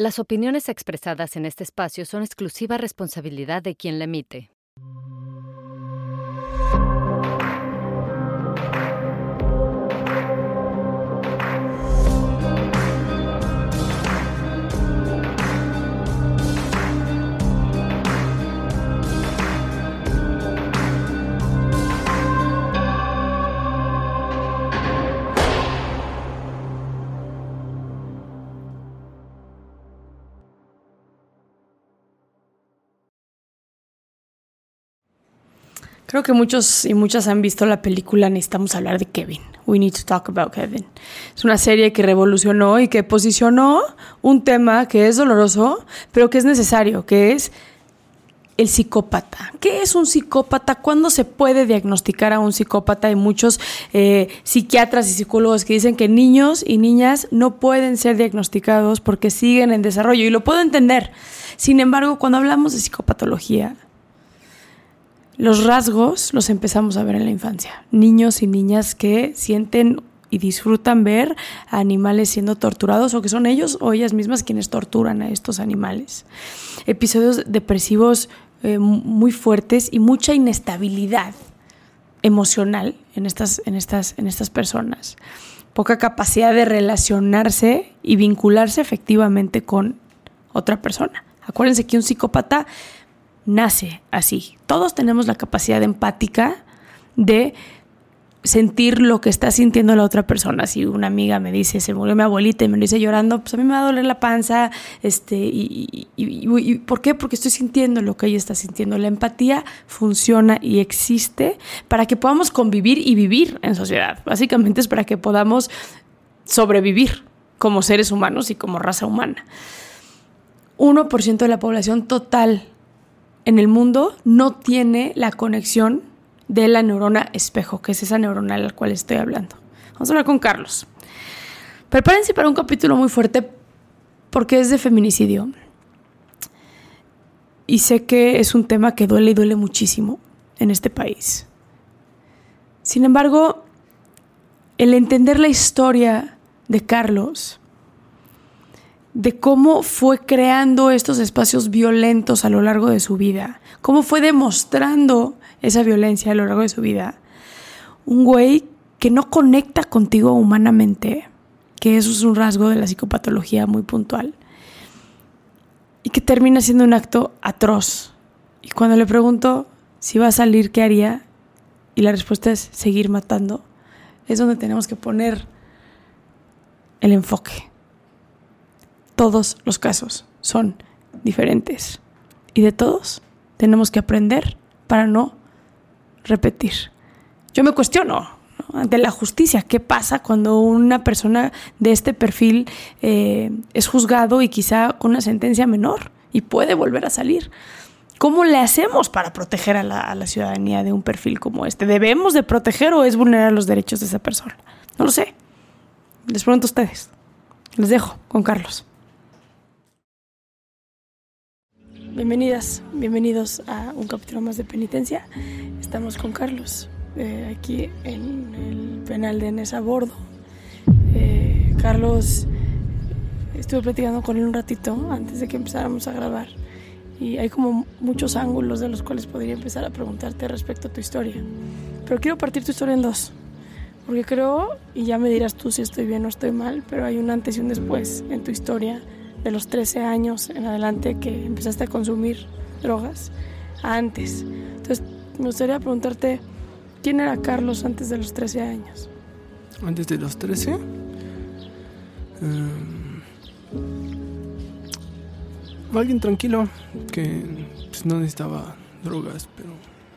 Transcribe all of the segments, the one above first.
Las opiniones expresadas en este espacio son exclusiva responsabilidad de quien la emite. Creo que muchos y muchas han visto la película Necesitamos hablar de Kevin. We need to talk about Kevin. Es una serie que revolucionó y que posicionó un tema que es doloroso, pero que es necesario, que es el psicópata. ¿Qué es un psicópata? ¿Cuándo se puede diagnosticar a un psicópata? Hay muchos eh, psiquiatras y psicólogos que dicen que niños y niñas no pueden ser diagnosticados porque siguen en desarrollo y lo puedo entender. Sin embargo, cuando hablamos de psicopatología, los rasgos los empezamos a ver en la infancia. Niños y niñas que sienten y disfrutan ver a animales siendo torturados o que son ellos o ellas mismas quienes torturan a estos animales. Episodios depresivos eh, muy fuertes y mucha inestabilidad emocional en estas, en, estas, en estas personas. Poca capacidad de relacionarse y vincularse efectivamente con otra persona. Acuérdense que un psicópata nace así. Todos tenemos la capacidad empática de sentir lo que está sintiendo la otra persona. Si una amiga me dice, se murió mi abuelita y me lo dice llorando, pues a mí me va a doler la panza. Este, y, y, ¿Por qué? Porque estoy sintiendo lo que ella está sintiendo. La empatía funciona y existe para que podamos convivir y vivir en sociedad. Básicamente es para que podamos sobrevivir como seres humanos y como raza humana. 1% de la población total en el mundo no tiene la conexión de la neurona espejo, que es esa neurona a la cual estoy hablando. Vamos a hablar con Carlos. Prepárense para un capítulo muy fuerte porque es de feminicidio. Y sé que es un tema que duele y duele muchísimo en este país. Sin embargo, el entender la historia de Carlos de cómo fue creando estos espacios violentos a lo largo de su vida, cómo fue demostrando esa violencia a lo largo de su vida. Un güey que no conecta contigo humanamente, que eso es un rasgo de la psicopatología muy puntual, y que termina siendo un acto atroz. Y cuando le pregunto si va a salir, ¿qué haría? Y la respuesta es seguir matando. Es donde tenemos que poner el enfoque todos los casos son diferentes y de todos tenemos que aprender para no repetir. Yo me cuestiono ante la justicia, ¿qué pasa cuando una persona de este perfil eh, es juzgado y quizá con una sentencia menor y puede volver a salir? ¿Cómo le hacemos para proteger a la ciudadanía de un perfil como este? ¿Debemos de proteger o es vulnerar los derechos de esa persona? No lo sé. Les pregunto a ustedes. Les dejo con Carlos. Bienvenidas, bienvenidos a un capítulo más de penitencia. Estamos con Carlos, eh, aquí en el penal de Nesa Bordo. Eh, Carlos, estuve platicando con él un ratito antes de que empezáramos a grabar y hay como muchos ángulos de los cuales podría empezar a preguntarte respecto a tu historia. Pero quiero partir tu historia en dos, porque creo, y ya me dirás tú si estoy bien o estoy mal, pero hay un antes y un después en tu historia de los 13 años en adelante que empezaste a consumir drogas antes. Entonces, me gustaría preguntarte, ¿quién era Carlos antes de los 13 años? Antes de los 13? Um, alguien tranquilo que pues, no necesitaba drogas, pero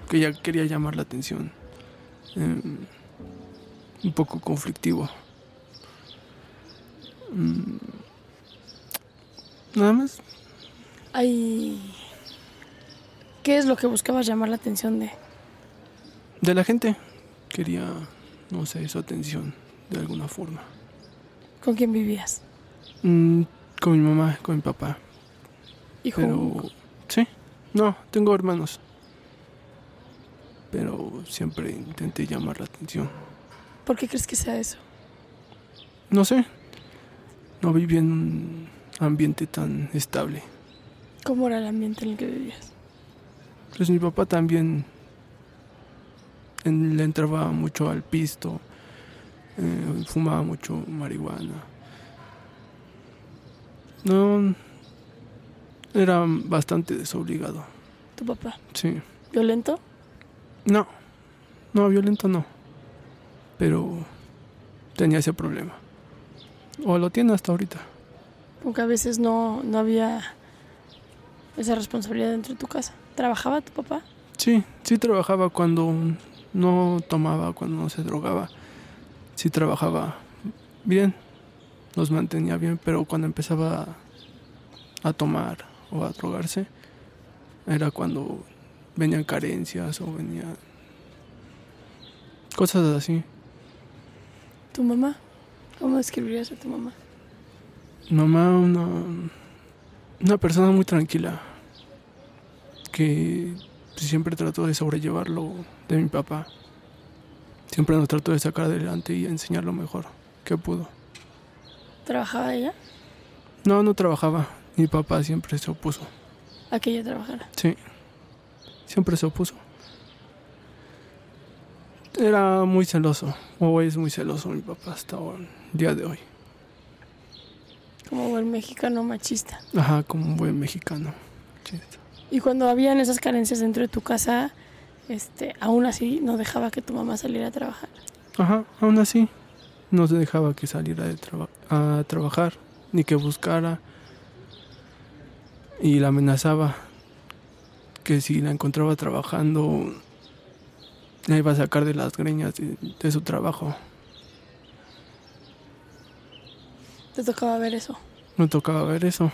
que ya quería llamar la atención. Um, un poco conflictivo. Um, Nada más. Ay. ¿Qué es lo que buscabas llamar la atención de? De la gente. Quería, no sé, su atención de alguna forma. ¿Con quién vivías? Mm, con mi mamá, con mi papá. ¿Hijo? Pero. Sí. No, tengo hermanos. Pero siempre intenté llamar la atención. ¿Por qué crees que sea eso? No sé. No viví en un ambiente tan estable. ¿Cómo era el ambiente en el que vivías? Pues mi papá también en- le entraba mucho al pisto, eh, fumaba mucho marihuana. No, era bastante desobligado, ¿Tu papá? sí. ¿Violento? No, no, violento no. Pero tenía ese problema. O lo tiene hasta ahorita. Porque a veces no, no había esa responsabilidad dentro de tu casa. ¿Trabajaba tu papá? Sí, sí trabajaba cuando no tomaba, cuando no se drogaba. Sí trabajaba bien, nos mantenía bien, pero cuando empezaba a tomar o a drogarse, era cuando venían carencias o venían cosas así. ¿Tu mamá? ¿Cómo describirías a tu mamá? Mamá, una, una persona muy tranquila, que siempre trató de sobrellevarlo de mi papá. Siempre nos trató de sacar adelante y enseñar lo mejor que pudo. ¿Trabajaba ella? No, no trabajaba. Mi papá siempre se opuso. ¿A que ella trabajara? Sí, siempre se opuso. Era muy celoso, o es muy celoso mi papá hasta el día de hoy. Como buen mexicano machista. Ajá, como un buen mexicano. Sí. Y cuando habían esas carencias dentro de tu casa, este, aún así no dejaba que tu mamá saliera a trabajar. Ajá, aún así, no se dejaba que saliera de traba- a trabajar, ni que buscara. Y la amenazaba que si la encontraba trabajando, la iba a sacar de las greñas de, de su trabajo. Te tocaba ver eso. Me tocaba ver eso.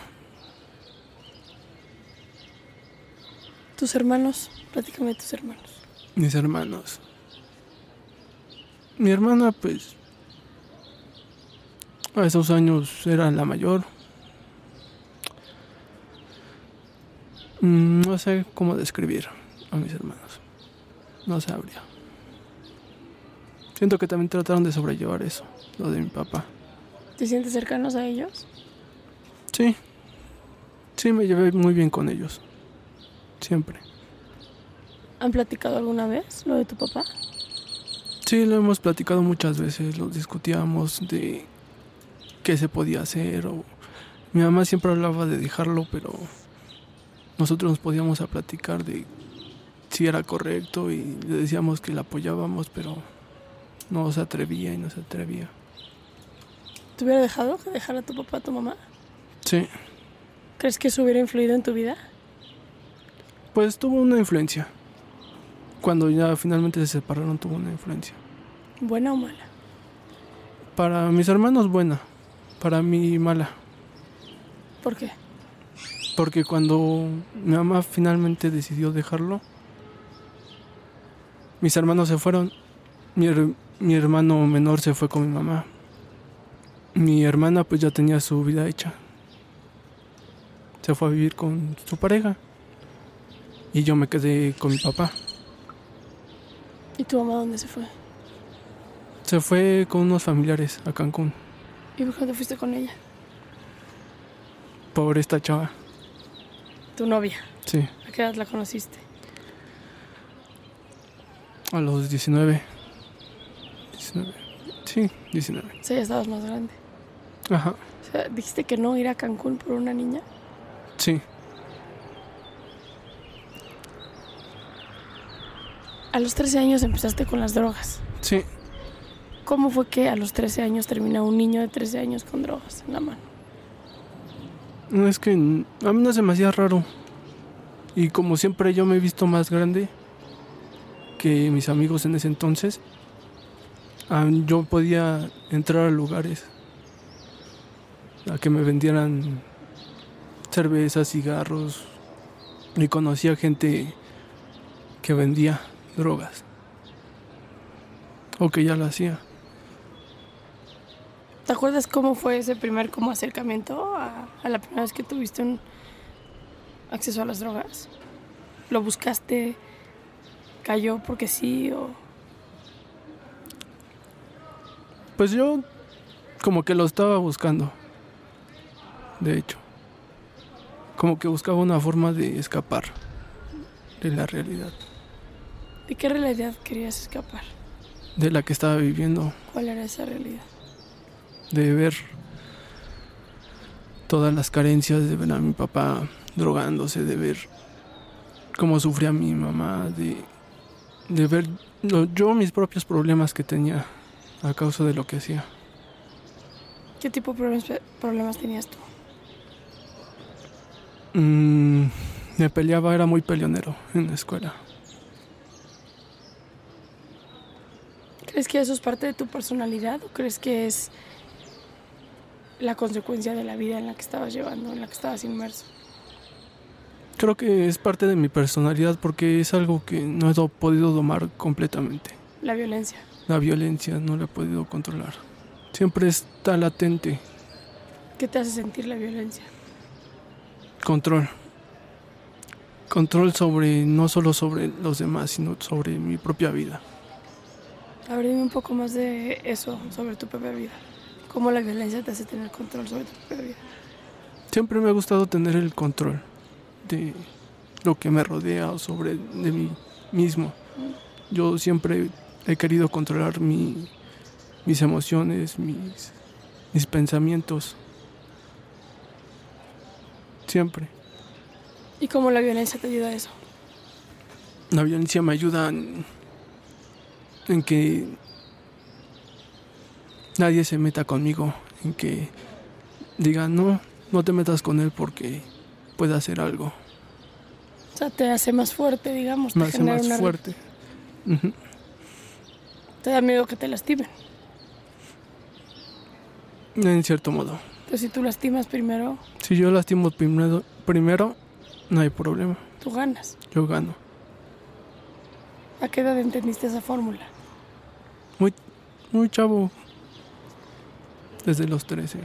Tus hermanos, platícame de tus hermanos. Mis hermanos. Mi hermana, pues, a esos años era la mayor. Mm, No sé cómo describir a mis hermanos. No sabría. Siento que también trataron de sobrellevar eso, lo de mi papá. ¿Te sientes cercanos a ellos? Sí, sí me llevé muy bien con ellos. Siempre. ¿Han platicado alguna vez lo de tu papá? Sí, lo hemos platicado muchas veces, lo discutíamos de qué se podía hacer o mi mamá siempre hablaba de dejarlo, pero nosotros nos podíamos a platicar de si era correcto y le decíamos que la apoyábamos, pero no se atrevía y no se atrevía. ¿Te hubiera dejado que dejara a tu papá a tu mamá? Sí, ¿Crees que eso hubiera influido en tu vida? pues tuvo una influencia. Cuando ya finalmente se separaron tuvo una influencia. ¿Buena o mala? Para mis hermanos buena, para mí mala. ¿Por qué? Porque cuando mi mamá finalmente decidió dejarlo, mis hermanos se fueron. Mi, her- mi hermano menor se fue con mi mamá. Mi hermana pues ya tenía su vida hecha. Se fue a vivir con su pareja. Y yo me quedé con mi papá. ¿Y tu mamá dónde se fue? Se fue con unos familiares a Cancún ¿Y por qué te fuiste con ella? por esta chava. Tu novia. Sí, ¿A qué edad la conociste? a los 19. 19. Sí, 19. O sea, ya estabas más grande. Ajá, O sea, dijiste que no ir a Cancún por una niña. sí. A los 13 años empezaste con las drogas. Sí, ¿Cómo fue que a los 13 años termina un niño de 13 años con drogas en la mano? No, es que a mí no se me hacía raro. Y como siempre yo me he visto más grande que mis amigos en ese entonces, yo podía entrar a lugares a que me vendieran cervezas, cigarros. Y conocía gente que vendía drogas. O que ya lo hacía. ¿Te acuerdas cómo fue ese primer como acercamiento a, a la primera vez que tuviste un acceso a las drogas? ¿Lo buscaste? ¿Cayó porque sí? O... Pues yo como que lo estaba buscando. De hecho. Como que buscaba una forma de escapar de la realidad, ¿De qué realidad querías escapar? de la que estaba viviendo, ¿Cuál era esa realidad? de ver todas las carencias, de ver a mi papá drogándose, de ver cómo sufría mi mamá, de, de ver yo mis propios problemas que tenía a causa de lo que hacía. ¿Qué tipo de problemas, problemas tenías tú? Mm, me peleaba, era muy peleonero en la escuela. ¿Crees que eso es parte de tu personalidad o crees que es la consecuencia de la vida en la que estabas llevando, en la que estabas inmerso? Creo que es parte de mi personalidad porque es algo que no he do- podido domar completamente. La violencia. La violencia no la he podido controlar. Siempre está latente. ¿Qué te hace sentir la violencia? Control. Control sobre, no solo sobre los demás, sino sobre mi propia vida. A ver, dime un poco más de eso, sobre tu propia vida. ¿Cómo la violencia te hace tener control sobre tu propia vida? Siempre me ha gustado tener el control de lo que me rodea o sobre de mí mismo. Yo siempre he querido controlar mi- mis emociones, mis, mis pensamientos. Siempre. ¿Y cómo la violencia te ayuda a eso? La violencia me ayuda en, en que nadie se meta conmigo, en que diga, no, no te metas con él porque puede hacer algo. O sea, te hace más fuerte, digamos. te Me hace genera más una- fuerte. Te da miedo que te lastimen. En cierto modo. Entonces, si tú lastimas primero, Si yo lastimo primero, primero, no hay problema. tú ganas. Yo gano. ¿A qué edad entendiste esa fórmula? Muy, muy chavo. Desde los 13.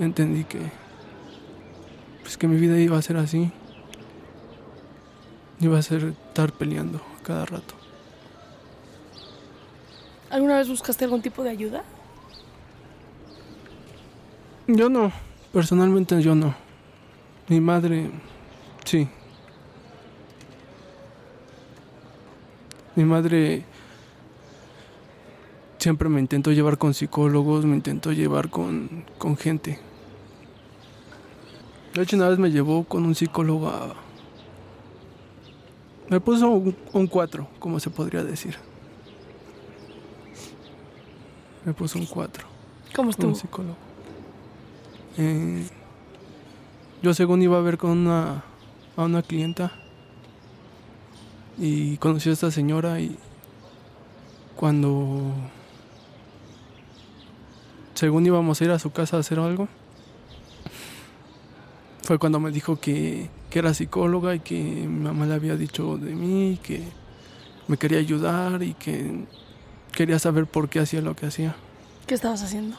Entendí que. Pues que mi vida iba a ser así. Iba a ser estar peleando cada rato. ¿Alguna vez buscaste algún tipo de ayuda? Yo no. Personalmente yo no. Mi madre. Sí. Mi madre siempre me intentó llevar con psicólogos, me intentó llevar con, con gente. De hecho, una vez me llevó con un psicólogo a... Me puso un, cuatro, como se podría decir. Me puso un cuatro ¿Cómo estuvo? un psicólogo. Eh, yo según iba a ver con una, a una clienta y conocí a esta señora y cuando según íbamos a ir a su casa a hacer algo fue cuando me dijo que, que era psicóloga y que mi mamá le había dicho de mí que me quería ayudar y que quería saber por qué hacía lo que hacía. ¿Qué estabas haciendo?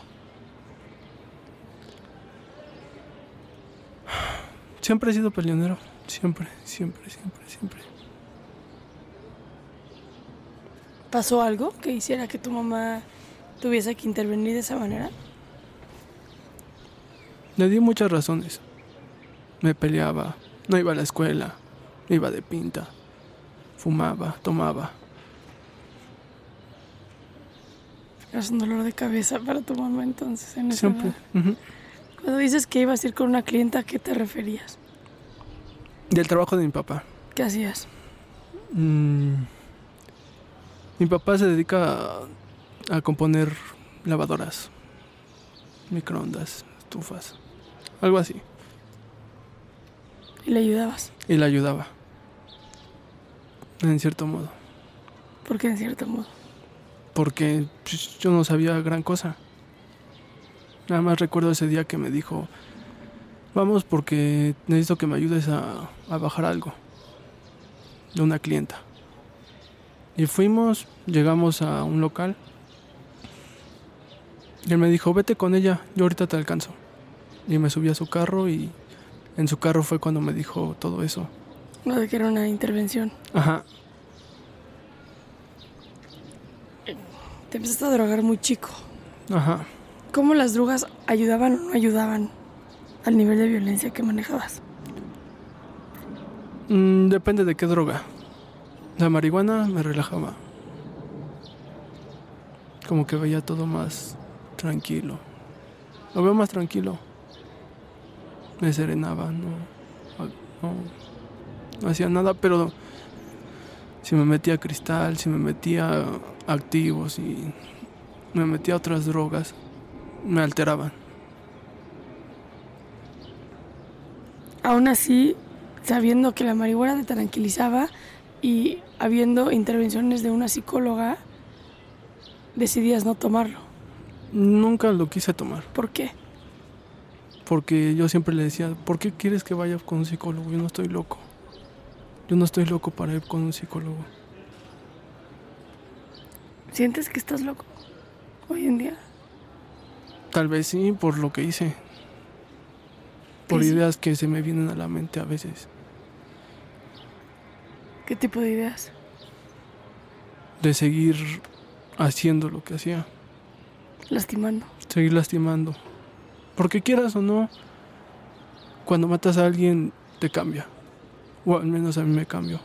Siempre he sido peleonero. Siempre, siempre, siempre, siempre. ¿Pasó algo que hiciera que tu mamá tuviese que intervenir de esa manera? Le di muchas razones. Me peleaba, no iba a la escuela, iba de pinta, fumaba, tomaba. Eras un dolor de cabeza para tu mamá entonces en esa Siempre. Cuando dices que ibas a ir con una clienta, ¿a qué te referías? Del trabajo de mi papá. ¿Qué hacías? Mm, Mi papá se dedica a, a componer lavadoras, microondas, estufas, algo así. Y le ayudabas. Y le ayudaba. En cierto modo. Porque en cierto modo. porque pues, yo no sabía gran cosa. Nada más recuerdo ese día que me dijo, vamos porque necesito que me ayudes a, a bajar algo de una clienta. Y fuimos, llegamos a un local. Y él me dijo, vete con ella, yo ahorita te alcanzo. Y me subí a su carro y en su carro fue cuando me dijo todo eso. Lo de que era una intervención. Ajá, Te empezaste a drogar muy chico. ajá. ¿Cómo las drogas ayudaban o no ayudaban al nivel de violencia que manejabas? Mm, depende de qué droga. La marihuana me relajaba. Como que veía todo más tranquilo. Lo veo más tranquilo. Me serenaba, no, no, no hacía nada, pero si me metía cristal, si me metía activos y me metía otras drogas, me alteraban. Aún así, sabiendo que la marihuana te tranquilizaba y habiendo intervenciones de una psicóloga, decidías no tomarlo. Nunca lo quise tomar. ¿Por qué? Porque yo siempre le decía, ¿por qué quieres que vaya con un psicólogo? Yo no estoy loco. Yo no estoy loco para ir con un psicólogo. ¿Sientes que estás loco hoy en día? Tal vez sí, por lo que hice. Por ¿Qué ideas que se me vienen a la mente a veces. ¿Qué tipo de ideas? De seguir haciendo lo que hacía. Lastimando. Seguir lastimando. Porque quieras o no, cuando matas a alguien te cambia. O al menos a mí me cambió.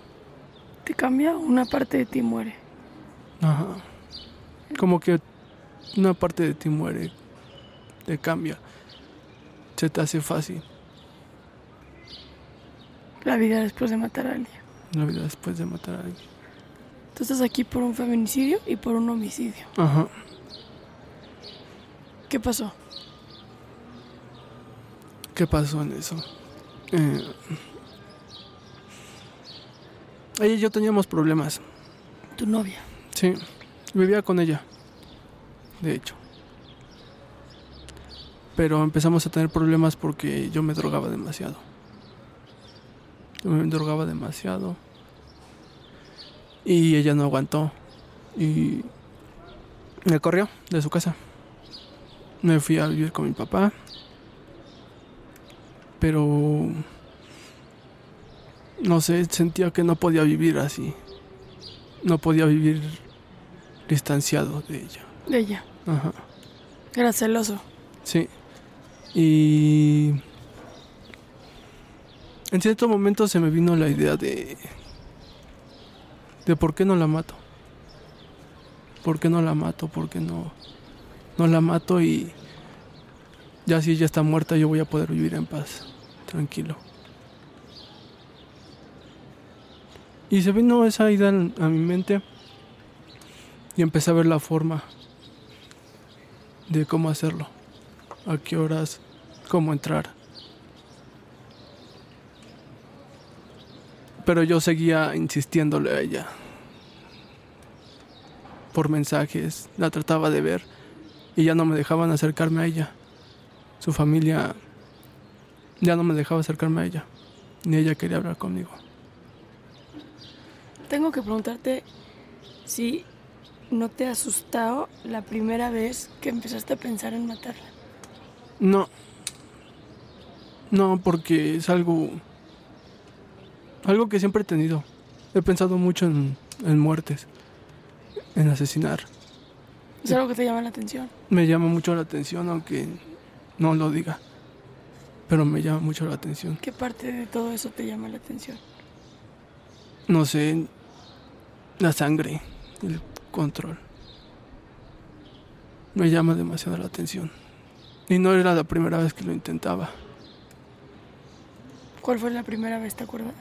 Te cambia, una parte de ti muere. Ajá. Como que una parte de ti muere, te cambia, se te hace fácil La vida después de matar a alguien. la vida después de matar a alguien. Tú estás aquí por un feminicidio y por un homicidio. Ajá. ¿Qué pasó? ¿Qué pasó en eso? Eh, ella y yo teníamos problemas. Tu novia. Sí, vivía con ella, de hecho. Pero empezamos a tener problemas porque yo me drogaba demasiado. Yo me drogaba demasiado. Y ella no aguantó. Y me corrió de su casa. Me fui a vivir con mi papá. Pero... No sé, sentía que no podía vivir así. No podía vivir distanciado de ella. De ella. Ajá. Era celoso. Sí. Y en cierto momento se me vino la idea de de por qué no la mato. ¿Por qué no la mato? ¿Por qué no no la mato y ya si ella está muerta yo voy a poder vivir en paz, tranquilo. Y se vino esa idea a mi mente y empecé a ver la forma de cómo hacerlo, a qué horas, cómo entrar. Pero yo seguía insistiéndole a ella. Por mensajes, la trataba de ver y ya no me dejaban acercarme a ella. Su familia ya no me dejaba acercarme a ella, ni ella quería hablar conmigo. Tengo que preguntarte si no te ha asustado la primera vez que empezaste a pensar en matarla. No. No, porque es algo. Algo que siempre he tenido. He pensado mucho en, en muertes. En asesinar. Es algo que te llama la atención. Me llama mucho la atención, aunque no lo diga. Pero me llama mucho la atención. ¿Qué parte de todo eso te llama la atención? No sé. La sangre. El control. Me llama demasiado la atención. Y no era la primera vez que lo intentaba. ¿Cuál fue la primera vez, te acuerdas?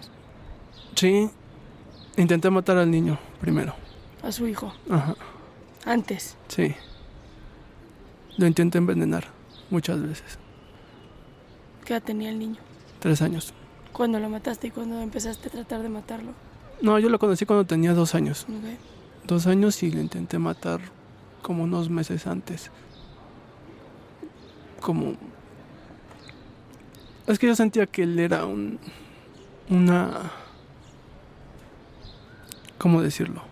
Sí. Intenté matar al niño primero. A su hijo. Ajá. Antes. Sí. Lo intenté envenenar muchas veces. ¿Qué edad tenía el niño? Tres años. Cuando lo mataste y cuando empezaste a tratar de matarlo. No, yo lo conocí cuando tenía dos años. Dos años y lo intenté matar como unos meses antes. Como... Es que yo sentía que él era un... Una... ¿Cómo decirlo?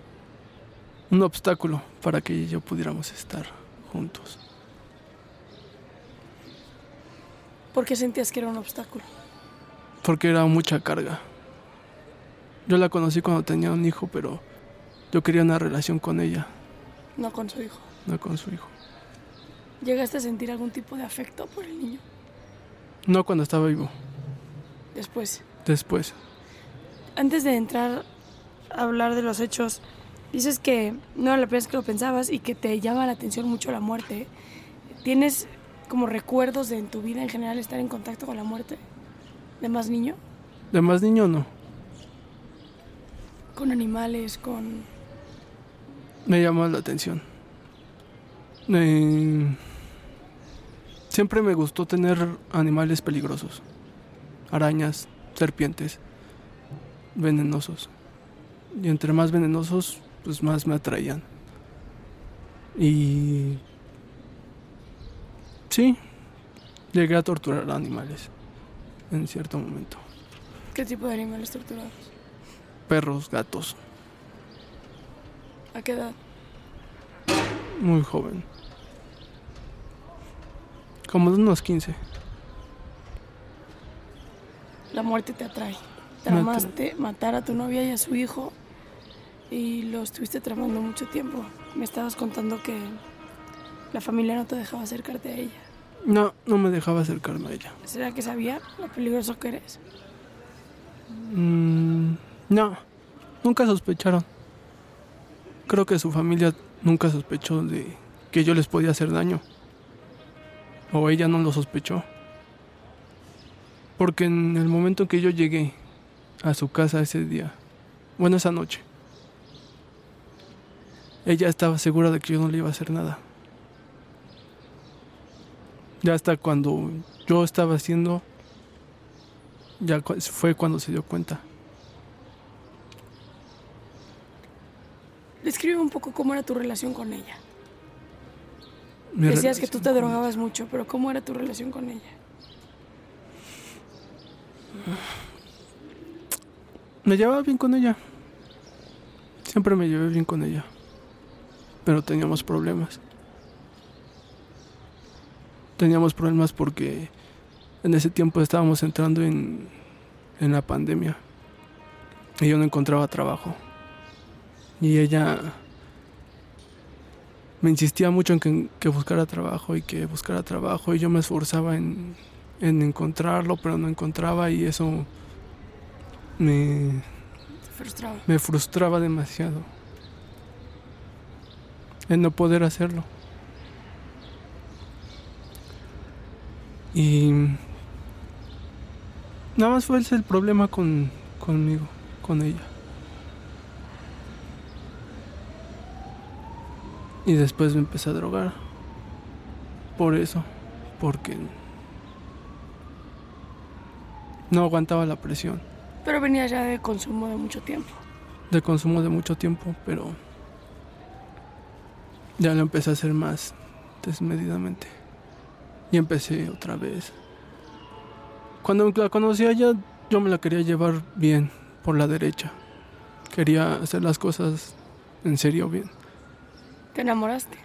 Un obstáculo para que yo pudiéramos estar juntos. ¿Por qué sentías que era un obstáculo? Porque era mucha carga. Yo la conocí cuando tenía un hijo, pero yo quería una relación con ella, No con su hijo. no con su hijo. ¿Llegaste a sentir algún tipo de afecto por el niño? No cuando estaba vivo, Después. después. Antes de entrar a hablar de los hechos, dices que no era la primera vez que lo pensabas y que te llama la atención mucho la muerte. ¿Tienes como recuerdos de en tu vida en general estar en contacto con la muerte? ¿De más niño? De más niño no. ¿Con animales? ¿Con...? Me llamó la atención. Eh, siempre me gustó tener animales peligrosos. Arañas, serpientes, venenosos. Y entre más venenosos, pues más me atraían. Y... Sí, llegué a torturar animales en cierto momento. ¿Qué tipo de animales torturados? Perros, gatos, ¿A qué edad? muy joven. Como de unos 15. La muerte te atrae. Tramaste matar a tu novia y a su hijo y lo estuviste tramando mucho tiempo. Me estabas contando que la familia no te dejaba acercarte a ella. No, no me dejaba acercarme a ella. ¿Será que sabía lo peligroso que eres? Mm, no, nunca sospecharon. Creo que su familia nunca sospechó de que yo les podía hacer daño. O ella no lo sospechó. Porque en el momento en que yo llegué a su casa ese día, bueno, esa noche, ella estaba segura de que yo no le iba a hacer nada. Ya hasta cuando yo estaba haciendo, ya fue cuando se dio cuenta. Describe un poco cómo era tu relación con ella. Decías que tú te drogabas mucho, pero ¿cómo era tu relación con ella? Me llevaba bien con ella. Siempre me llevé bien con ella. Pero teníamos problemas. Teníamos problemas porque en ese tiempo estábamos entrando en, en la pandemia. Y yo no encontraba trabajo. Y ella me insistía mucho en que, que buscara trabajo y que buscara trabajo. Y yo me esforzaba en, en encontrarlo, pero no encontraba. Y eso me, frustraba. me frustraba demasiado el no poder hacerlo. Y nada más fue ese el problema con, conmigo, con ella. Y después me empecé a drogar. Por eso, porque no aguantaba la presión. Pero venía ya de consumo de mucho tiempo. de consumo de mucho tiempo, pero ya lo empecé a hacer más desmedidamente. Y empecé otra vez. Cuando la conocí a ella, yo me la quería llevar bien, por la derecha. Quería hacer las cosas en serio bien. Te enamoraste.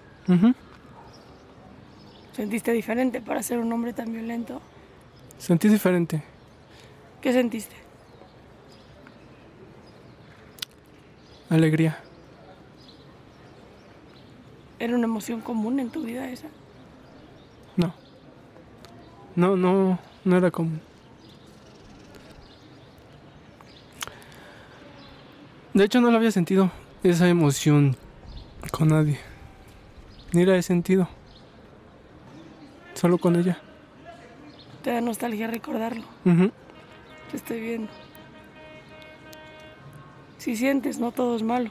Sentiste diferente para ser un hombre tan violento. Sentí diferente. ¿Qué sentiste? Alegría. ¿Era una emoción común en tu vida esa? No. No, no, no era común. De hecho, no lo había sentido, esa emoción, con nadie. Ni la he sentido. Solo con ella. Te da nostalgia recordarlo. Ujú. Te estoy viendo. Si sientes, no todo es malo.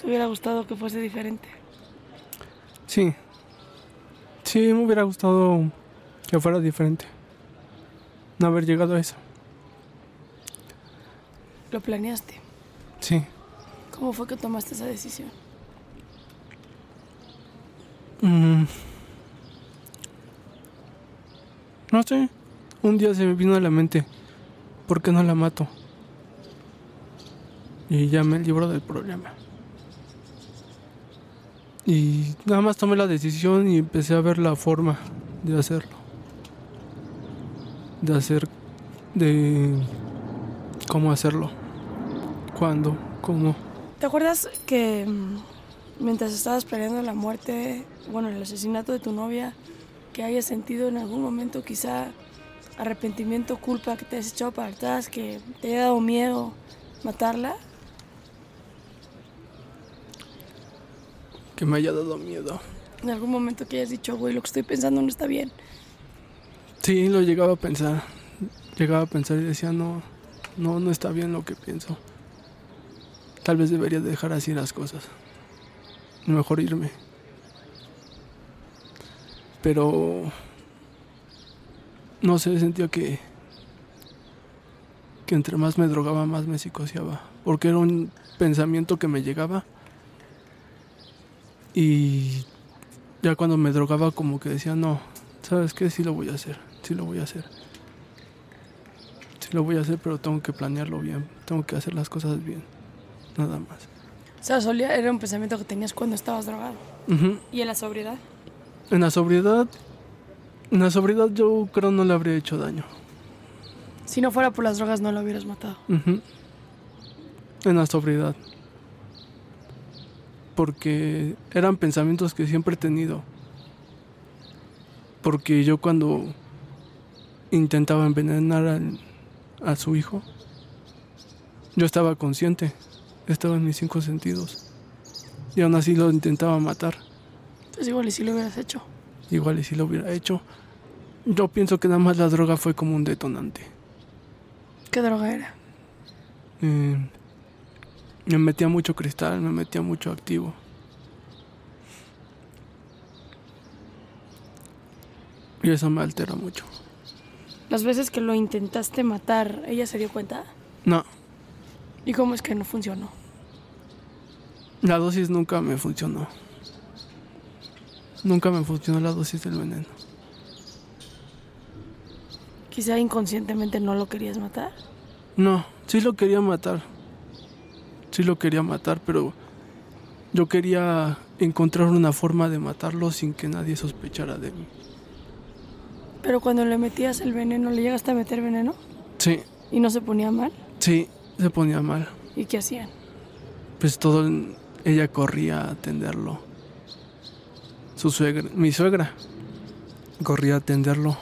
¿Te hubiera gustado que fuese diferente? Sí. Sí, me hubiera gustado que fuera diferente. No haber llegado a eso. ¿Lo planeaste? Sí. ¿Cómo fue que tomaste esa decisión? Mm. No sé. Un día se me vino a la mente. ¿Por qué no la mato? Y ya me libro del problema. Y nada más tomé la decisión y empecé a ver la forma de hacerlo. De hacer. De. cómo hacerlo. Cuándo. Cómo. ¿Te acuerdas que mm, mientras estabas planeando la muerte, bueno, el asesinato de tu novia, que hayas sentido en algún momento quizá arrepentimiento, culpa, que te has echado para atrás, que te haya dado miedo matarla? Que me haya dado miedo. En algún momento que hayas dicho, güey, lo que estoy pensando no está bien. Sí, lo llegaba a pensar. Llegaba a pensar y decía, no, no, no está bien lo que pienso. Tal vez debería dejar así las cosas. Mejor irme. Pero no sé, sentía que que entre más me drogaba más me psicoseaba, porque era un pensamiento que me llegaba y ya cuando me drogaba como que decía, no, ¿sabes qué? Sí lo voy a hacer, sí lo voy a hacer. Sí lo voy a hacer, pero tengo que planearlo bien, tengo que hacer las cosas bien, nada más. O sea, solía, era un pensamiento que tenías cuando estabas drogado. ¿Y en la sobriedad? En la sobriedad, en la sobriedad yo creo no le habría hecho daño. Si no fuera por las drogas no lo hubieras matado. En la sobriedad. Porque eran pensamientos que siempre he tenido. Porque yo cuando intentaba envenenar al- a su hijo, yo estaba consciente, estaba en mis cinco sentidos. Y aún así lo intentaba matar. Pues igual y si lo hubieras hecho. Igual y si lo hubiera hecho. Yo pienso que nada más la droga fue como un detonante. ¿Qué droga era? Eh, me metía mucho cristal, me metía mucho activo. Y eso me altera mucho. Las veces que lo intentaste matar, ¿ella se dio cuenta? No, ¿Y cómo es que no funcionó? La dosis nunca me funcionó. Nunca me funcionó la dosis del veneno. Quizá inconscientemente no lo querías matar. No, sí lo quería matar. Sí lo quería matar, pero yo quería encontrar una forma de matarlo sin que nadie sospechara de mí. Pero cuando le metías el veneno, ¿le llegaste a meter veneno? Sí, ¿Y no se ponía mal? sí, se ponía mal. ¿Y qué hacían? Pues todo, ella corría a atenderlo. Su suegra, mi suegra, corría a atenderlo.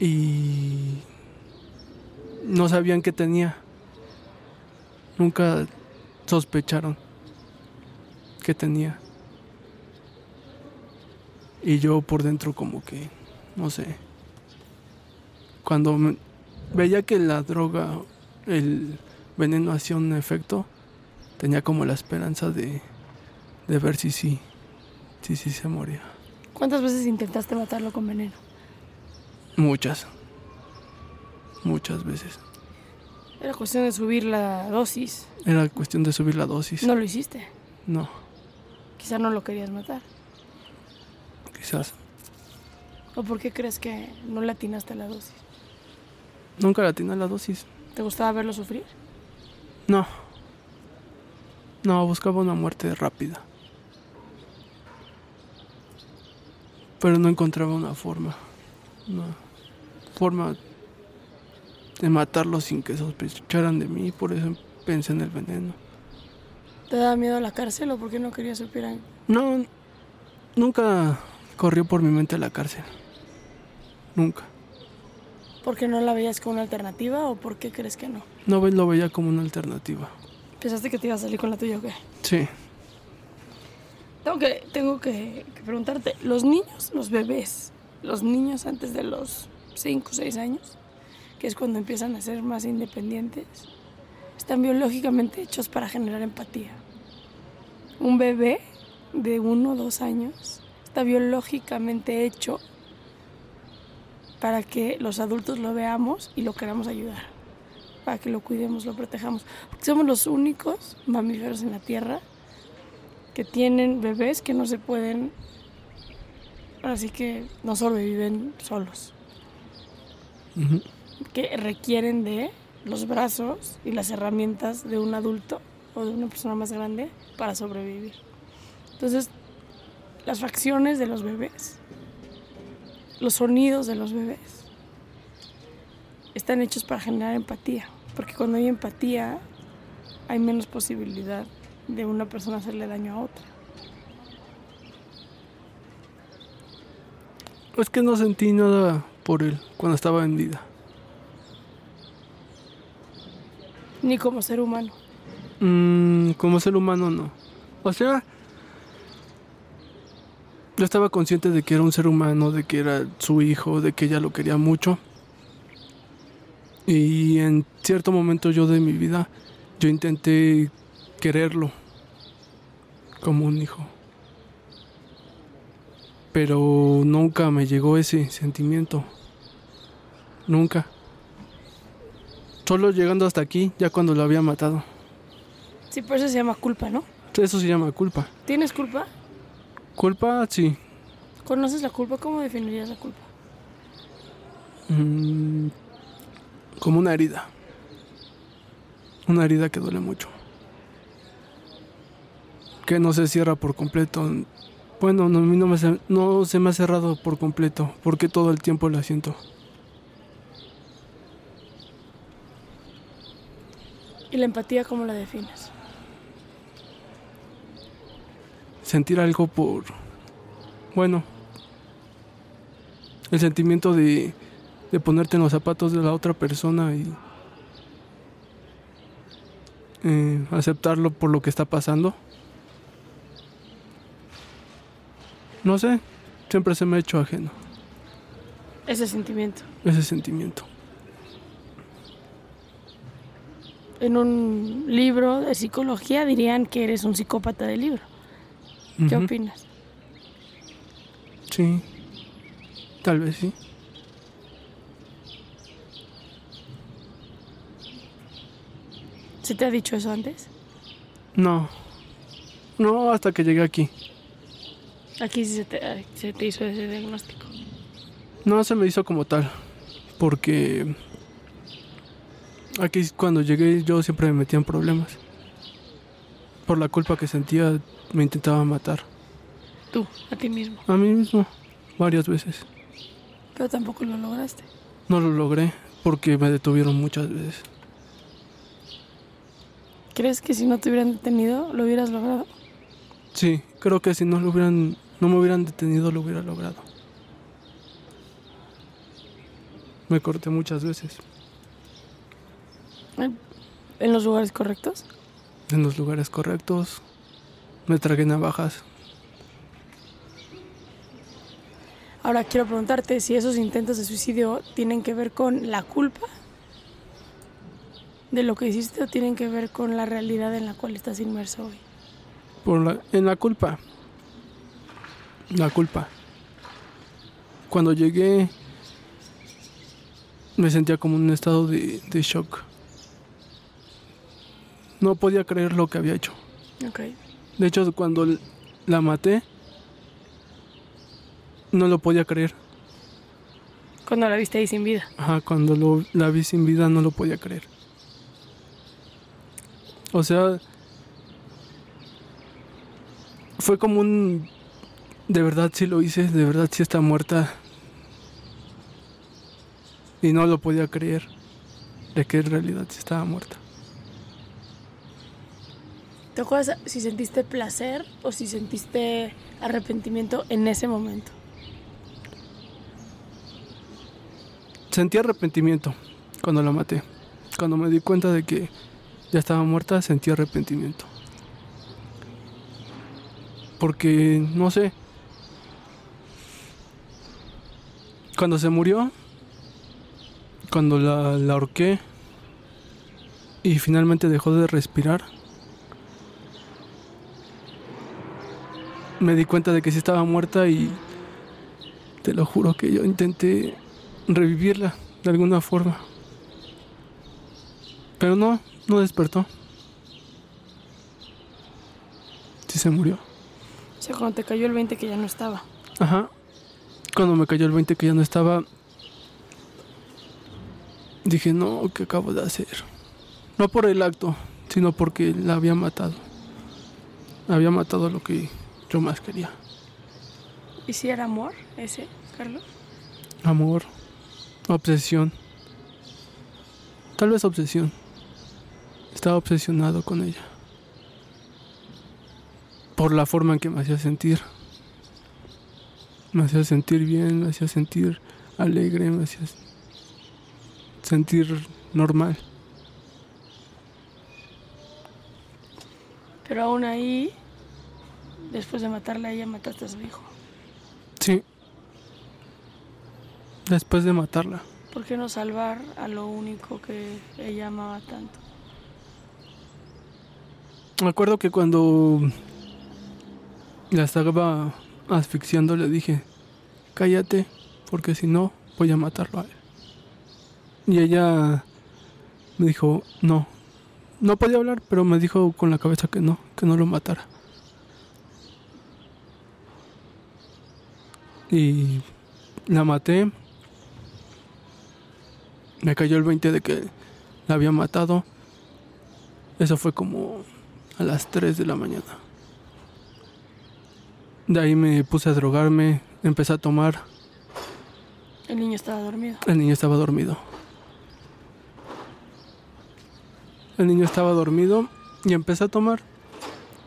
Y no sabían qué tenía. Nunca sospecharon qué tenía. Y yo por dentro como que, no sé. Cuando me- veía que la droga, el veneno hacía un efecto, tenía como la esperanza de, de ver si sí, si sí se moría. ¿Cuántas veces intentaste matarlo con veneno? Muchas. Muchas veces. Era cuestión de subir la dosis. Era cuestión de subir la dosis. No lo hiciste. No, Quizá no lo querías matar. quizás. ¿O por qué crees que no le atinaste a la dosis? Nunca la tenía la dosis. ¿Te gustaba verlo sufrir? No. No, buscaba una muerte rápida. Pero no encontraba una forma. Una forma de matarlo sin que sospecharan de mí. Por eso pensé en el veneno. ¿Te daba miedo la cárcel o por qué no querías supieran? No, nunca corrió por mi mente la cárcel. Nunca. ¿Por qué no la veías como una alternativa o por qué crees que no? No lo veía como una alternativa. ¿Pensaste que te iba a salir con la tuya o qué? Sí. Tengo que, tengo que, que preguntarte, los niños, los bebés, los niños antes de los 5 o 6 años, que es cuando empiezan a ser más independientes, están biológicamente hechos para generar empatía. Un bebé de 1 o 2 años está biológicamente hecho para que los adultos lo veamos y lo queramos ayudar, para que lo cuidemos, lo protejamos, porque somos los únicos mamíferos en la Tierra que tienen bebés que no se pueden, así que no sobreviven solos, que requieren de los brazos y las herramientas de un adulto o de una persona más grande para sobrevivir. Entonces, las facciones de los bebés, los sonidos de los bebés, están hechos para generar empatía, porque cuando hay empatía hay menos posibilidad de una persona hacerle daño a otra. Es que no sentí nada por él cuando estaba en vida. Ni como ser humano. Mm, como ser humano no. O sea, yo estaba consciente de que era un ser humano, de que era su hijo, de que ella lo quería mucho. Y en cierto momento yo de mi vida, yo intenté quererlo como un hijo. Pero nunca me llegó ese sentimiento. Nunca. Solo llegando hasta aquí, ya cuando lo había matado. Sí, por eso se llama culpa, ¿no? Eso se llama culpa. ¿Tienes culpa? Culpa, sí. ¿Conoces la culpa? ¿Cómo definirías la culpa? Mm, como una herida. Una herida que duele mucho. Que no se cierra por completo. Bueno, no, a mí no, me se, no se me ha cerrado por completo, porque todo el tiempo la siento. ¿Y la empatía cómo la defines? Sentir algo por... Bueno, el sentimiento de, de ponerte en los zapatos de la otra persona y eh, aceptarlo por lo que está pasando. No sé, siempre se me ha hecho ajeno Ese sentimiento. ese sentimiento. En un libro de psicología dirían que eres un psicópata del libro. ¿Qué opinas? Sí, tal vez sí. ¿Se te ha dicho eso antes? No, no hasta que llegué aquí. Aquí sí se te, se te hizo ese diagnóstico. No se me hizo como tal, porque aquí cuando llegué yo siempre me metía en problemas. Por la culpa que sentía me intentaba matar. Tú, a ti mismo. A mí mismo, varias veces. Pero tampoco lo lograste. No lo logré porque me detuvieron muchas veces. ¿Crees que si no te hubieran detenido lo hubieras logrado? Sí, creo que si no lo hubieran, no me hubieran detenido lo hubiera logrado. Me corté muchas veces ¿En- ¿En los lugares correctos? en los lugares correctos. Me tragué navajas. Ahora quiero preguntarte si esos intentos de suicidio tienen que ver con la culpa de lo que hiciste tienen que ver con la realidad en la cual estás inmerso hoy. Por la, en la culpa. La culpa. Cuando llegué me sentía como en un estado de, de shock. No podía creer lo que había hecho. Ok. De hecho, cuando la maté, no lo podía creer. Cuando la viste ahí sin vida. Ajá, cuando lo, la vi sin vida no lo podía creer. O sea, fue como un... De verdad sí lo hice, de verdad sí está muerta. Y no lo podía creer de que en realidad sí estaba muerta. ¿Te acuerdas si sentiste placer o si sentiste arrepentimiento en ese momento? Sentí arrepentimiento cuando la maté. Cuando me di cuenta de que ya estaba muerta, sentí arrepentimiento. Porque, no sé, cuando se murió, cuando la, ahorqué y finalmente dejó de respirar, me di cuenta de que sí estaba muerta y te lo juro que yo intenté revivirla de alguna forma. Pero no, no despertó. Sí se murió. O sea, cuando te cayó el 20 que ya no estaba. Ajá. Cuando me cayó el 20 que ya no estaba, dije, no, ¿qué acabo de hacer? No por el acto, sino porque la había matado. Había matado lo que yo más quería. ¿Y si era amor ese, Carlos? Amor, obsesión. Tal vez obsesión. Estaba obsesionado con ella. Por la forma en que me hacía sentir. Me hacía sentir bien, me hacía sentir alegre, me hacía sentir normal. Pero aún ahí, después de matarla a ella, mataste a su hijo. Sí. Después de matarla. ¿Por qué no salvar a lo único que ella amaba tanto? Me acuerdo que cuando la estaba asfixiando le dije, cállate, porque si no voy a matarlo a él. Y ella me dijo, no. No podía hablar, pero me dijo con la cabeza que no, que no lo matara. Y la maté. Me cayó el 20 de que la había matado. Eso fue como a las 3 de la mañana. De ahí me puse a drogarme, empecé a tomar. El niño estaba dormido. El niño estaba dormido. El niño estaba dormido y empecé a tomar.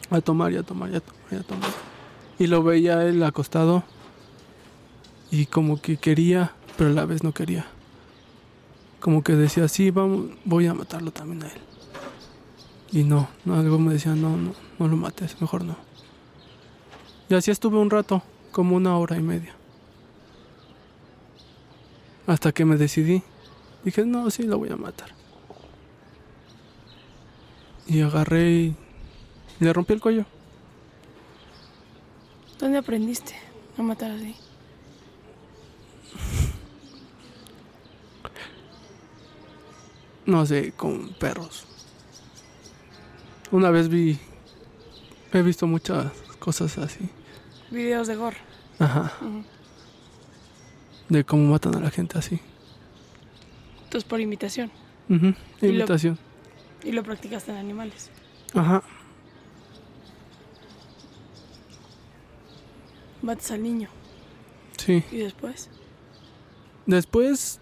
A tomar y a tomar y a tomar y a tomar. Y lo veía él acostado. Y como que quería, pero a la vez no quería. Como que decía, sí, vamos, voy a matarlo también a él. Y no, no, algo me decía, no, no, no lo mates, mejor no. Y así estuve un rato, como una hora y media. Hasta que me decidí. Dije, no, sí, lo voy a matar. Y agarré y le rompí el cuello. ¿Dónde aprendiste a matar así? No sé, con perros. Una vez vi. He visto muchas cosas así. Videos de gore. Ajá. De cómo matan a la gente así. Entonces por imitación. Ujú, Y lo- Imitación. Y lo practicaste en animales. Ajá. Matas al niño. Sí. Y después. Después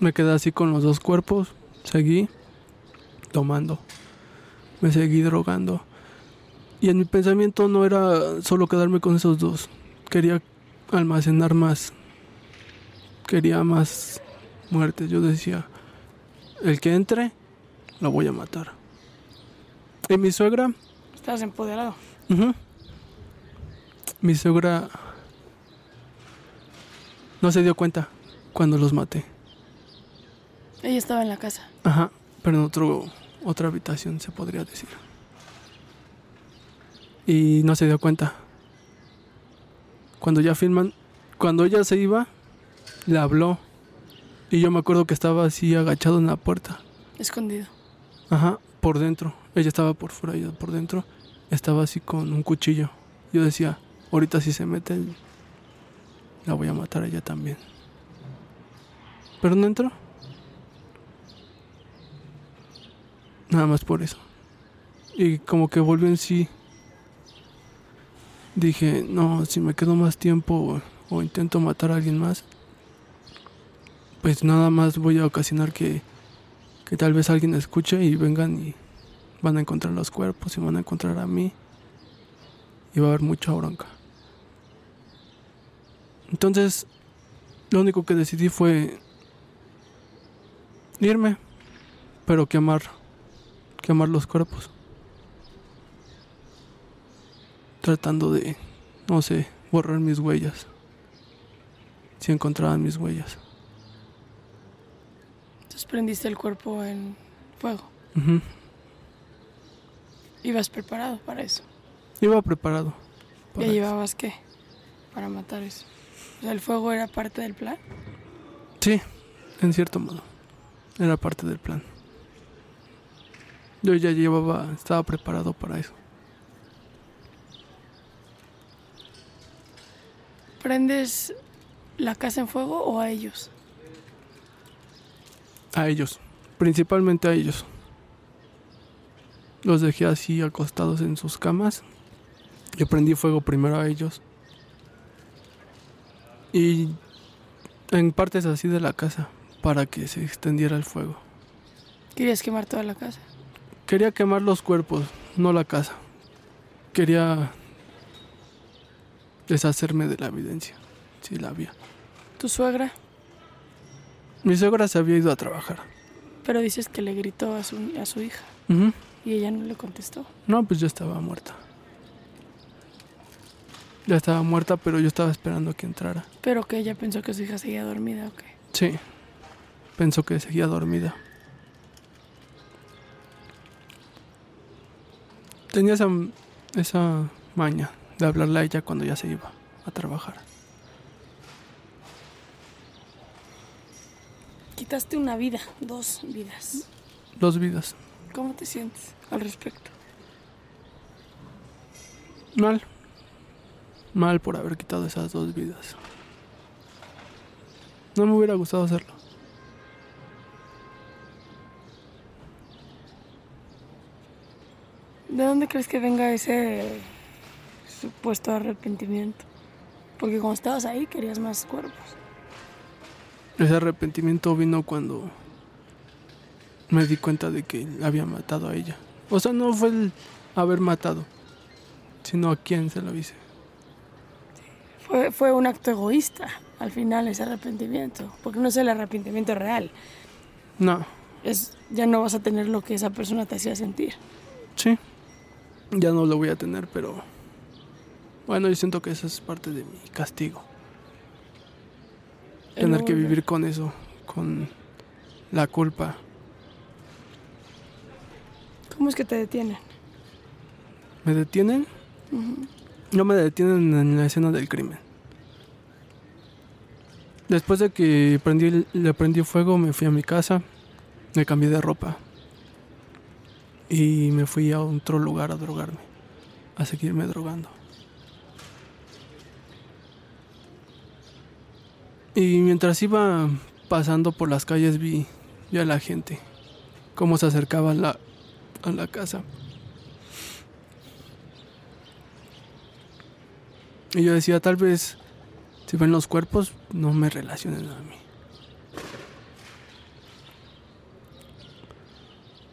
me quedé así con los dos cuerpos. Seguí tomando. Me seguí drogando. Y en mi pensamiento no era solo quedarme con esos dos. Quería almacenar más. Quería más muertes. Yo decía, el que entre, lo voy a matar. Y mi suegra Estabas empoderado. Mi suegra no se dio cuenta cuando los maté. Ella estaba en la casa. Ajá, pero en otro, otra habitación se podría decir. Y no se dio cuenta. Cuando ya filman, cuando ella se iba, le habló. Y yo me acuerdo que estaba así agachado en la puerta. Escondido. Ajá, por dentro. Ella estaba por fuera, yo por dentro. Estaba así con un cuchillo. Yo decía, ahorita si se mete, la voy a matar a ella también. Pero no entró. Nada más por eso. Y como que volvió en sí. Dije, no, si me quedo más tiempo o, intento matar a alguien más, pues nada más voy a ocasionar que que tal vez alguien escuche y vengan y van a encontrar los cuerpos y van a encontrar a mí y va a haber mucha bronca. Entonces, lo único que decidí fue irme, pero quemar, quemar los cuerpos. Tratando de, no sé, borrar mis huellas. Si encontraban mis huellas. Entonces prendiste el cuerpo en fuego. Ibas preparado para eso. Iba preparado. ¿Ya llevabas qué? Para matar eso. O sea, el fuego era parte del plan. Sí, en cierto modo. Era parte del plan. Yo ya llevaba, estaba preparado para eso. ¿Prendes la casa en fuego o a ellos? A ellos, principalmente a ellos. Los dejé así acostados en sus camas. Le prendí fuego primero a ellos. Y en partes así de la casa, para que se extendiera el fuego. ¿Querías quemar toda la casa? Quería quemar los cuerpos, no la casa. Quería deshacerme de la evidencia, si la había. ¿Tu suegra? Mi suegra se había ido a trabajar. Pero dices que le gritó a su, a su hija y ella no le contestó. No, pues ya estaba muerta. Ya estaba muerta, pero yo estaba esperando a que entrara. Pero que ella pensó que su hija seguía dormida, ¿ok? Sí, pensó que seguía dormida. Tenía esa, esa maña de hablarle a ella cuando ya se iba a trabajar. Quitaste una vida, dos vidas. Dos vidas. ¿Cómo te sientes al respecto? Mal. Mal por haber quitado esas dos vidas. No me hubiera gustado hacerlo. ¿De dónde crees que venga ese supuesto arrepentimiento? Porque cuando estabas ahí querías más cuerpos. Ese arrepentimiento vino cuando me di cuenta de que había matado a ella. O sea, no fue el haber matado, sino a quién se lo hice. Fue, fue un acto egoísta al final ese arrepentimiento. Porque no es el arrepentimiento real. No, Es, ya no vas a tener lo que esa persona te hacía sentir. sí, ya no lo voy a tener, pero bueno, yo siento que eso es parte de mi castigo. Tener que vivir con eso, con la culpa. ¿Cómo es que te detienen? ¿Me detienen? No me detienen en la escena del crimen. Después de que prendí, el- le prendí fuego, me fui a mi casa, me cambié de ropa y me fui a otro lugar a drogarme, a seguirme drogando. Y mientras iba pasando por las calles vi, vi a la gente, cómo se acercaba a la, a la casa. Y yo decía, tal vez si ven los cuerpos, no me relacionen a mí.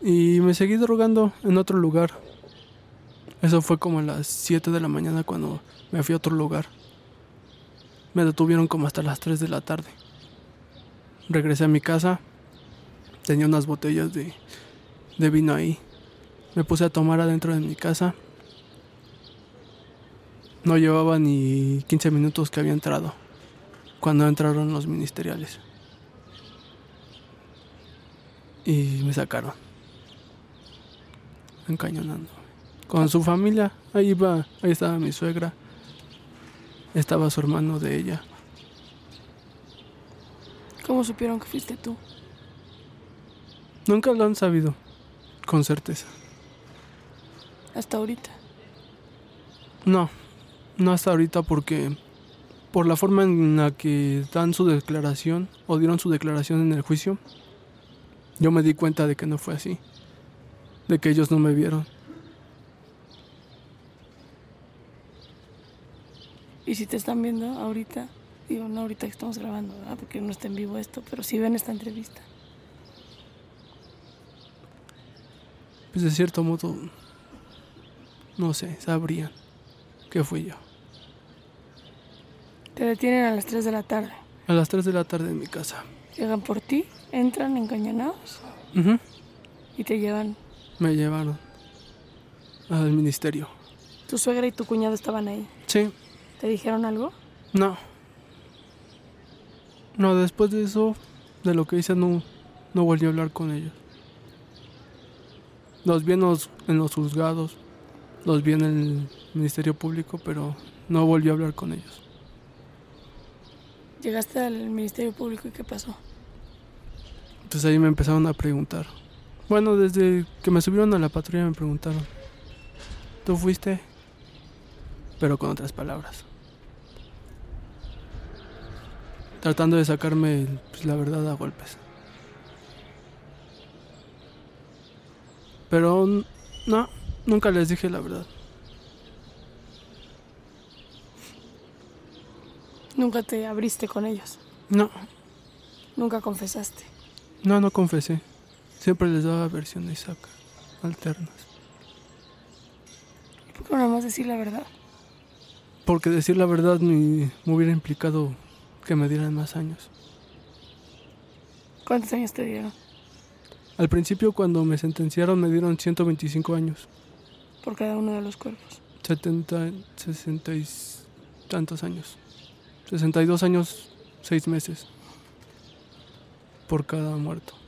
Y me seguí drogando en otro lugar. Eso fue como a las 7 de la mañana cuando me fui a otro lugar. Me detuvieron como hasta las 3 de la tarde. Regresé a mi casa. Tenía unas botellas de, de vino ahí. Me puse a tomar adentro de mi casa. No llevaba ni 15 minutos que había entrado cuando entraron los ministeriales. Y me sacaron. Encañonando. Con su familia, ahí iba, ahí estaba mi suegra. Estaba su hermano de ella. ¿Cómo supieron que fuiste tú? Nunca lo han sabido, con certeza. Hasta ahorita. No, no hasta ahorita porque por la forma en la que dan su declaración o dieron su declaración en el juicio, yo me di cuenta de que no fue así, de que ellos no me vieron. Y si te están viendo ahorita, digo, no ahorita que estamos grabando, ¿verdad? Porque no está en vivo esto, pero si ven esta entrevista. Pues de cierto modo, no sé, sabrían que fui yo. Te detienen a las 3 de la tarde. A las 3 de la tarde en mi casa. Llegan por ti, entran encañonados Ujú, y te llevan. Me llevaron al ministerio. Tu suegra y tu cuñado estaban ahí. Sí, ¿Te dijeron algo? No. No, después de eso, de lo que hice, no, no volví a hablar con ellos. Los vi en los, en los juzgados, los vi en el Ministerio Público, pero no volví a hablar con ellos. Llegaste al Ministerio Público y ¿qué pasó? Entonces ahí me empezaron a preguntar. Bueno, desde que me subieron a la patrulla me preguntaron, ¿tú fuiste? Pero con otras palabras. Tratando de sacarme pues, la verdad a golpes. Pero no, nunca les dije la verdad. Nunca te abriste con ellos. No, Nunca confesaste. no, no confesé. Siempre les daba versiones acá, alternas. ¿Por qué no nada más decir la verdad? Porque decir la verdad me, me hubiera implicado que me dieran más años. ¿Cuántos años te dieron? Al principio cuando me sentenciaron me dieron 125 años. Por cada uno de los cuerpos. 70, 60 y tantos años. 62 años, 6 meses. Por cada muerto.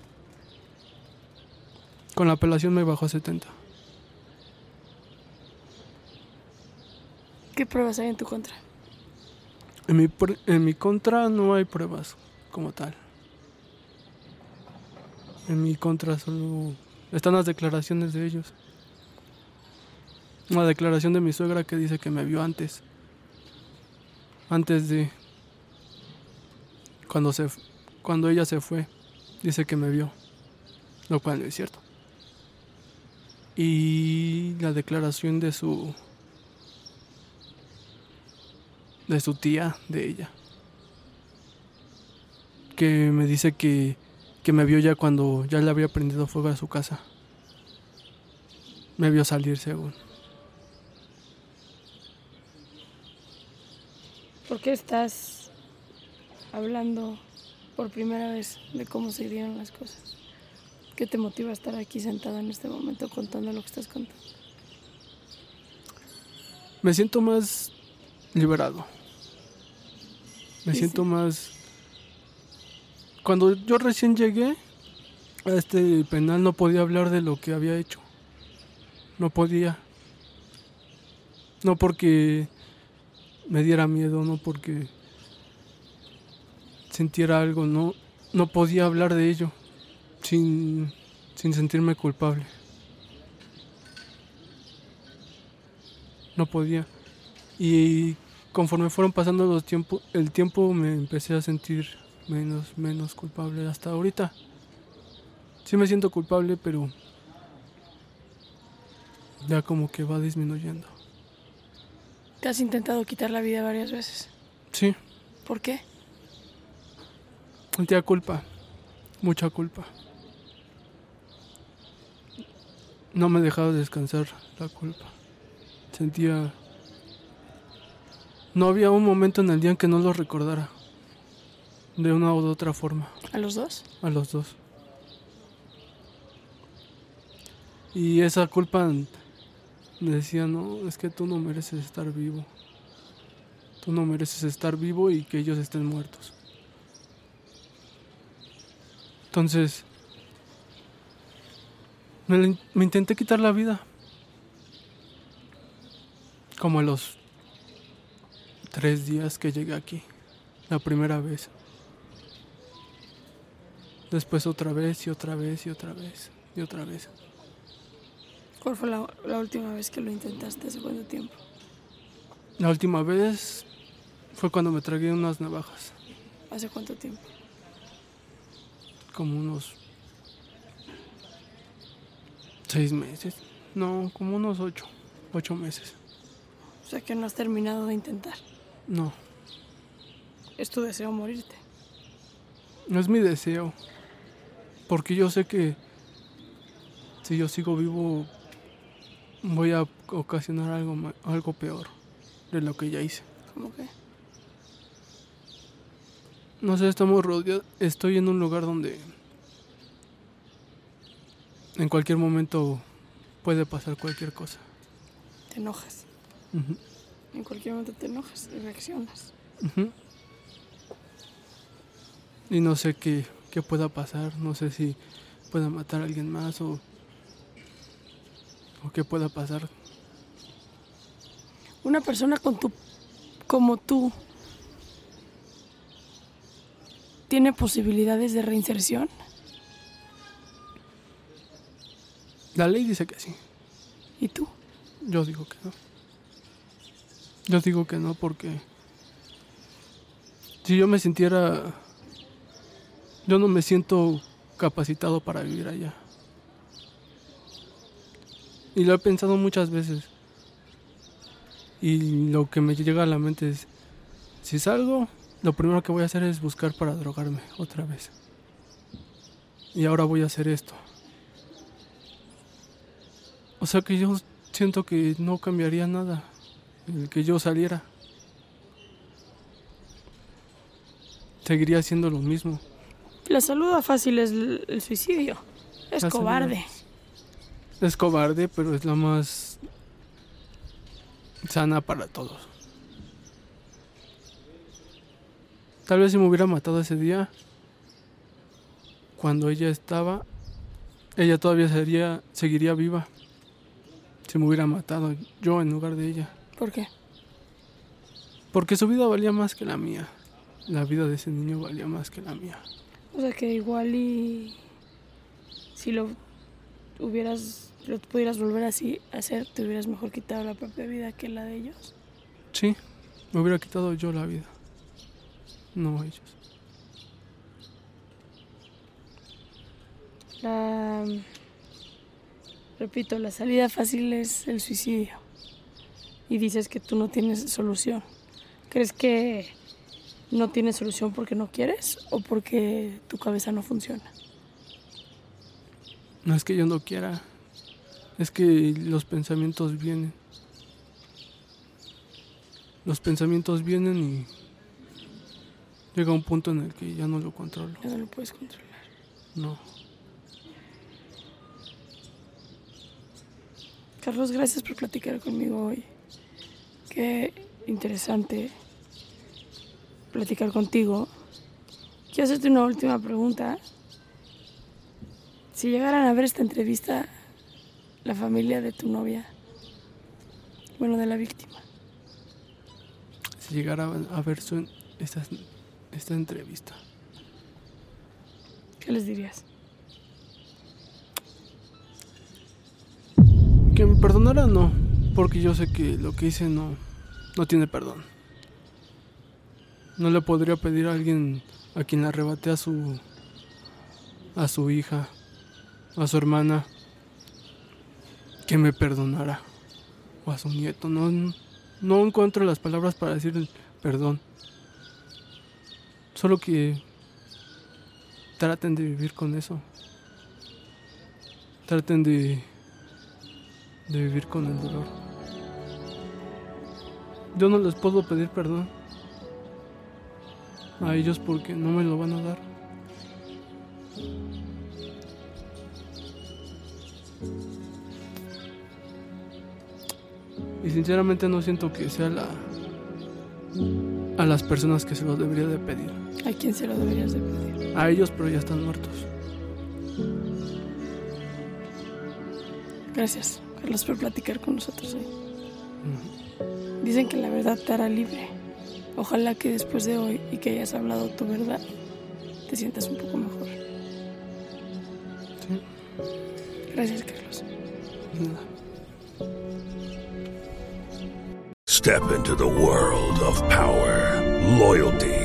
Con la apelación me bajó a 70. ¿Qué pruebas hay en tu contra? En mi, en mi contra no hay pruebas como tal. En mi contra solo están las declaraciones de ellos. Una declaración de mi suegra que dice que me vio antes. Antes de cuando se cuando ella se fue, dice que me vio, lo cual no es cierto. Y la declaración de su de su tía, de ella. Que me dice que, que me vio ya cuando ya le había prendido fuego a su casa. Me vio salir según. ¿Por qué estás hablando por primera vez de cómo se dieron las cosas? ¿Qué te motiva a estar aquí sentado en este momento contando lo que estás contando? Me siento más liberado. Me Sí, siento sí. más... Cuando yo recién llegué a este penal no podía hablar de lo que había hecho. No podía. No porque me diera miedo, no porque sintiera algo, no, no podía hablar de ello sin, sin sentirme culpable. No podía. Y conforme fueron pasando los tiempos, el tiempo me empecé a sentir menos, menos culpable hasta ahorita. Sí me siento culpable, pero ya como que va disminuyendo. Te has intentado quitar la vida varias veces. Sí, ¿Por qué? sentía culpa, mucha culpa. No me dejaba descansar la culpa. Sentía... No había un momento en el día en que no lo recordara. De una u otra forma. ¿A los dos? A los dos. Y esa culpa me decía, no, es que tú no mereces estar vivo. Tú no mereces estar vivo y que ellos estén muertos. Entonces, me, intenté quitar la vida. Como a los tres días que llegué aquí. La primera vez. Después otra vez y otra vez y otra vez y otra vez. ¿Cuál fue la, la última vez que lo intentaste? ¿Hace cuánto tiempo? La última vez fue cuando me tragué unas navajas, ¿Hace cuánto tiempo? como unos seis meses. No, como unos ocho, ocho meses. O sea que no has terminado de intentar. No, Es tu deseo morirte. no es mi deseo. Porque yo sé que si yo sigo vivo voy a ocasionar algo, algo peor de lo que ya hice. ¿Cómo que? No sé, estamos rodeados. Estoy en un lugar donde en cualquier momento puede pasar cualquier cosa. Te enojas. En cualquier momento te enojas y reaccionas. Y no sé qué, qué pueda pasar. No sé si pueda matar a alguien más o, o qué pueda pasar. Una persona con tu, como tú tiene posibilidades de reinserción. La ley dice que sí. ¿Y tú? Yo digo que no. Yo digo que no porque si yo me sintiera, yo no me siento capacitado para vivir allá. Y lo he pensado muchas veces. Y lo que me llega a la mente es, si salgo, lo primero que voy a hacer es buscar para drogarme otra vez. Y ahora voy a hacer esto. O sea que yo siento que no cambiaría nada el que yo saliera. Seguiría haciendo lo mismo. La saluda fácil es el suicidio. Es cobarde. Es cobarde, pero es la más sana para todos. Tal vez si me hubiera matado ese día, cuando ella estaba, ella todavía sería, seguiría viva. Si me hubiera matado yo en lugar de ella. ¿Por qué? Porque su vida valía más que la mía. La vida de ese niño valía más que la mía. O sea que igual y si lo hubieras, lo pudieras volver así a hacer, te hubieras mejor quitado la propia vida que la de ellos. Sí, me hubiera quitado yo la vida. No ellos. La, repito, la salida fácil es el suicidio. Y dices que tú no tienes solución. ¿Crees que no tienes solución porque no quieres o porque tu cabeza no funciona? No es que yo no quiera. Es que los pensamientos vienen. Los pensamientos vienen y llega un punto en el que ya no lo controlo. Ya no lo puedes controlar. No. Carlos, gracias por platicar conmigo hoy. Qué interesante platicar contigo. Quiero hacerte una última pregunta. Si llegaran a ver esta entrevista, la familia de tu novia, bueno, de la víctima, Si llegara a ver su, esta, esta entrevista, ¿qué les dirías? Que me perdonara, no. Porque yo sé que lo que hice no, no tiene perdón. No le podría pedir a alguien a quien le arrebaté a su. a su hija, a su hermana, que me perdonara. O a su nieto. No, no encuentro las palabras para decir perdón. Solo que traten de vivir con eso. Traten de, de vivir con el dolor. Yo no les puedo pedir perdón a ellos porque no me lo van a dar. Y sinceramente no siento que sea la a las personas que se los debería de pedir. ¿A quién se lo deberías de pedir? A ellos, pero ya están muertos. Gracias, Carlos, por platicar con nosotros hoy. Dicen que la verdad te hará libre. Ojalá que después de hoy y que hayas hablado tu verdad, te sientas un poco mejor. Sí. Gracias, Carlos. Nada. Step into the world of power, loyalty,